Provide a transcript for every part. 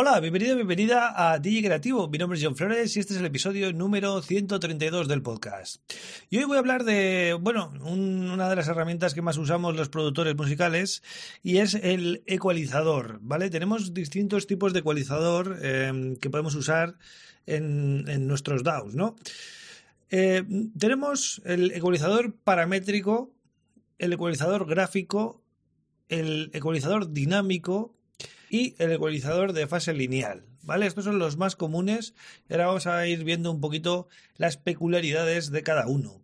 Hola, bienvenido, bienvenida a DJ Creativo. Mi nombre es John Flores y este es el episodio número 132 del podcast. Y hoy voy a hablar de, bueno, una de las herramientas que más usamos los productores musicales y es el ecualizador, ¿vale? Tenemos distintos tipos de ecualizador eh, que podemos usar en, nuestros DAOs, ¿no? Eh, tenemos el ecualizador paramétrico, el ecualizador gráfico, el ecualizador dinámico y el ecualizador de fase lineal. ¿Vale? Estos son los más comunes ahora vamos a ir viendo un poquito las peculiaridades de cada uno.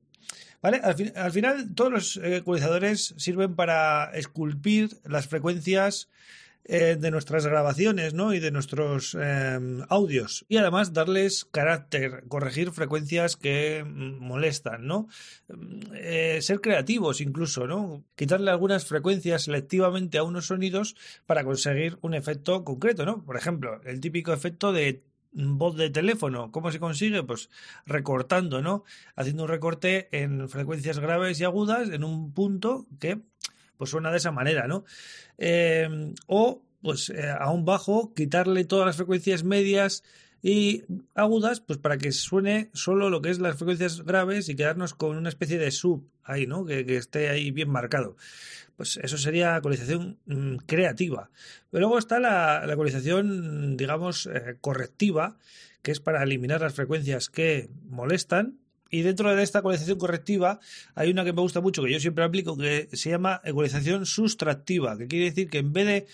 ¿Vale? Al, final, todos los ecualizadores sirven para esculpir las frecuencias eh, de nuestras grabaciones ¿no? y de nuestros em, audios. Y además darles carácter, corregir frecuencias que mm, molestan, ¿no? Eh, ser creativos incluso, ¿no? Quitarle algunas frecuencias selectivamente a unos sonidos para conseguir un efecto concreto, ¿no? Por ejemplo, el típico efecto de voz de teléfono. ¿Cómo se consigue? Pues recortando, ¿no? Haciendo un recorte en frecuencias graves y agudas en un punto que pues suena de esa manera, ¿no? Eh, o, pues eh, a un bajo, quitarle todas las frecuencias medias y agudas, pues para que suene solo lo que es las frecuencias graves y quedarnos con una especie de sub ahí, ¿no? Que, esté ahí bien marcado. Pues eso sería ecualización mm, creativa. Pero luego está la, ecualización, digamos, eh, correctiva, que es para eliminar las frecuencias que molestan y dentro de esta ecualización correctiva hay una que me gusta mucho, que yo siempre aplico, que se llama ecualización sustractiva, que quiere decir que en vez de...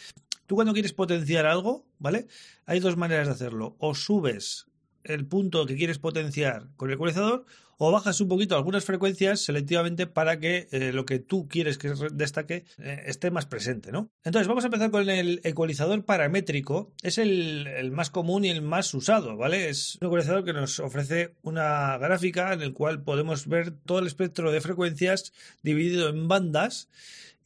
Tú cuando quieres potenciar algo, ¿vale? Hay dos maneras de hacerlo. O subes el punto que quieres potenciar con el ecualizador o bajas un poquito algunas frecuencias selectivamente para que eh, lo que tú quieres que destaque eh, esté más presente, ¿no? Entonces vamos a empezar con el ecualizador paramétrico. Es el, más común y el más usado, ¿vale? Es un ecualizador que nos ofrece una gráfica en el cual podemos ver todo el espectro de frecuencias dividido en bandas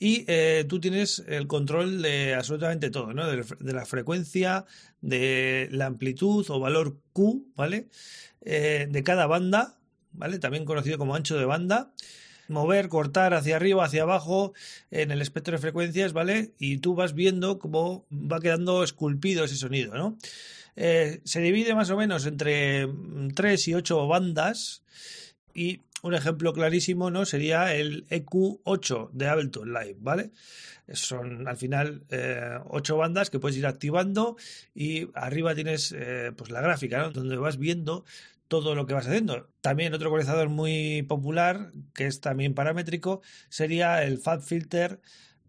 y eh, tú tienes el control de absolutamente todo, ¿no? De, la frecuencia, de la amplitud o valor Q, ¿vale? de cada banda ¿vale? También conocido como ancho de banda. Mover, cortar hacia arriba, hacia abajo en el espectro de frecuencias, ¿vale? Y tú vas viendo cómo va quedando esculpido ese sonido, ¿no? Eh, se divide más o menos entre 3 y 8 bandas y un ejemplo clarísimo no sería el EQ8 de Ableton Live, ¿vale? Son al final eh, ocho bandas que puedes ir activando y arriba tienes eh, pues la gráfica, ¿no? Donde vas viendo todo lo que vas haciendo. También otro ecualizador muy popular, que es también paramétrico, sería el FabFilter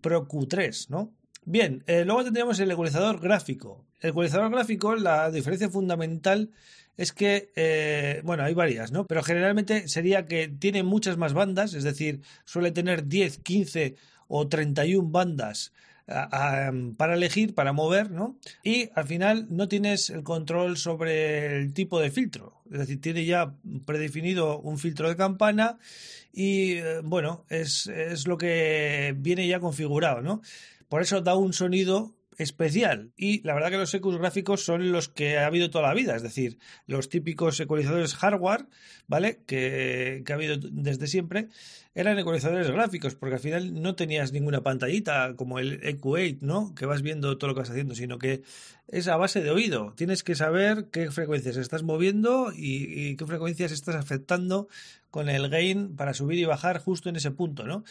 Pro Q3, ¿no? Bien, eh, luego tendríamos el ecualizador gráfico. El ecualizador gráfico, la diferencia fundamental es que, eh, bueno, hay varias, ¿no? Pero generalmente sería que tiene muchas más bandas, es decir, suele tener 10, 15 o 31 bandas para elegir, para mover, ¿no? Y al final no tienes el control sobre el tipo de filtro. Es decir, tiene ya predefinido un filtro de campana y, eh, bueno, es, es lo que viene ya configurado, ¿no? Por eso da un sonido especial. Y la verdad que los ecus gráficos son los que ha habido toda la vida, es decir, los típicos ecualizadores hardware, ¿vale? Que, que ha habido desde siempre, eran ecualizadores gráficos, porque al final no tenías ninguna pantallita como el EQ8, ¿no? Que vas viendo todo lo que vas haciendo, sino que es a base de oído. Tienes que saber qué frecuencias estás moviendo y, y qué frecuencias estás afectando con el gain para subir y bajar justo en ese punto, ¿no?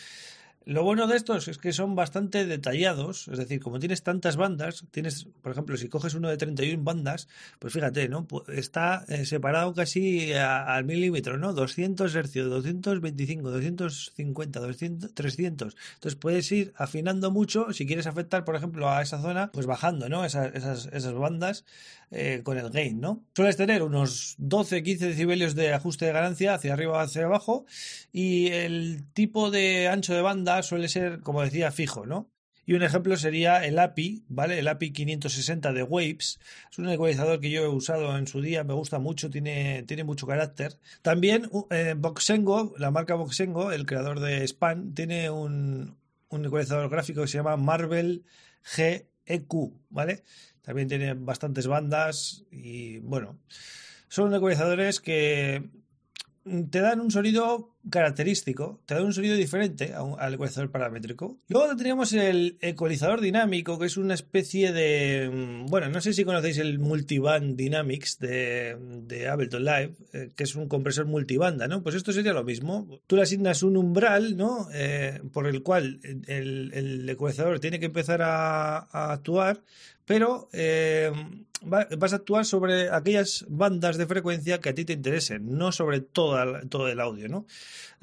Lo bueno de estos es que son bastante detallados, es decir, como tienes tantas bandas, tienes, por ejemplo, si coges uno de 31 bandas, pues fíjate, ¿no? Está eh, separado casi al milímetro, ¿no? 200 hercios, 225, 250, 200, 300. Entonces puedes ir afinando mucho, si quieres afectar, por ejemplo, a esa zona, pues bajando, ¿no? Esas, esas, bandas eh, con el gain, ¿no? Sueles tener unos 12, 15 decibelios de ajuste de ganancia hacia arriba o hacia abajo y el tipo de ancho de banda suele ser, como decía, fijo, ¿no? Y un ejemplo sería el API, ¿vale? El API 560 de Waves. Es un ecualizador que yo he usado en su día, me gusta mucho, tiene, tiene mucho carácter. También eh, Boxengo, la marca Boxengo, el creador de Span, tiene un, un ecualizador gráfico que se llama Marvel G EQ, ¿vale? También tiene bastantes bandas y bueno, son ecualizadores que te dan un sonido característico, te dan un sonido diferente al ecualizador paramétrico. Luego tendríamos el ecualizador dinámico, que es una especie de. Mm, bueno, no sé si conocéis el Multiband Dynamics de, de Ableton Live, eh, que es un compresor multibanda, ¿no? Pues esto sería lo mismo. Tú le asignas un umbral, ¿no? Eh, por el cual el, ecualizador tiene que empezar a actuar, pero eh, vas a actuar sobre aquellas bandas de frecuencia que a ti te interesen, no sobre todo, el audio, ¿no?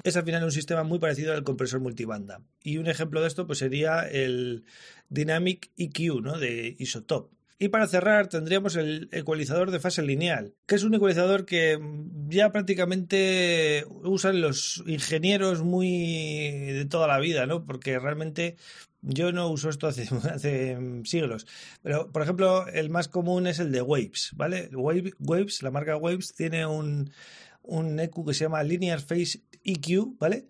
Es al final un sistema muy parecido al compresor multibanda. Y un ejemplo de esto pues sería el Dynamic EQ, ¿no? De Isotop. Y para cerrar tendríamos el ecualizador de fase lineal, que es un ecualizador que ya prácticamente usan los ingenieros muy de toda la vida, ¿no? Porque realmente yo no uso esto hace, hace siglos. Pero, por ejemplo, el más común es el de Waves, ¿vale? Waves, la marca Waves, tiene un, un EQ que se llama Linear Phase EQ, ¿vale?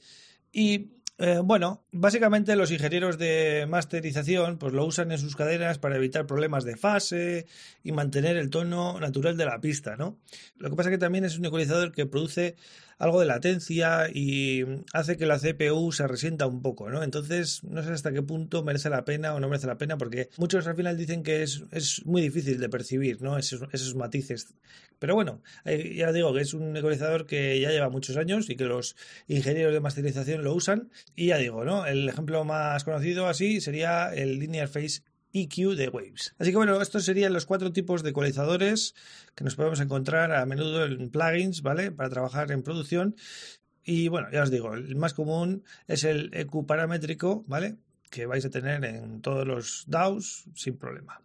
Y eh, bueno, básicamente los ingenieros de masterización pues lo usan en sus cadenas para evitar problemas de fase y mantener el tono natural de la pista, ¿no? Lo que pasa es que también es un ecualizador que produce algo de latencia y hace que la CPU se resienta un poco, ¿no? Entonces, no sé hasta qué punto merece la pena o no merece la pena, porque muchos al final dicen que es, muy difícil de percibir, ¿no? Esos, esos matices. Pero bueno, eh, ya digo que es un ecualizador que ya lleva muchos años y que los ingenieros de masterización lo usan. Y ya digo, ¿no? El ejemplo más conocido así sería el Linear Phase EQ de Waves. Así que bueno, estos serían los cuatro tipos de ecualizadores que nos podemos encontrar a menudo en plugins, ¿vale? Para trabajar en producción. Y bueno, ya os digo, el más común es el EQ paramétrico, ¿vale? Que vais a tener en todos los DAOs sin problema.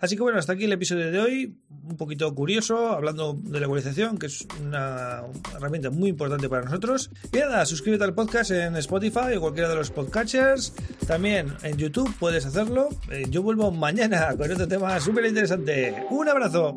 Así que bueno, hasta aquí el episodio de hoy, un poquito curioso, hablando de la ecualización, que es una herramienta muy importante para nosotros. Y nada, suscríbete al podcast en Spotify o cualquiera de los podcatchers. También en YouTube puedes hacerlo. Eh, yo vuelvo mañana con otro tema súper interesante. Un abrazo.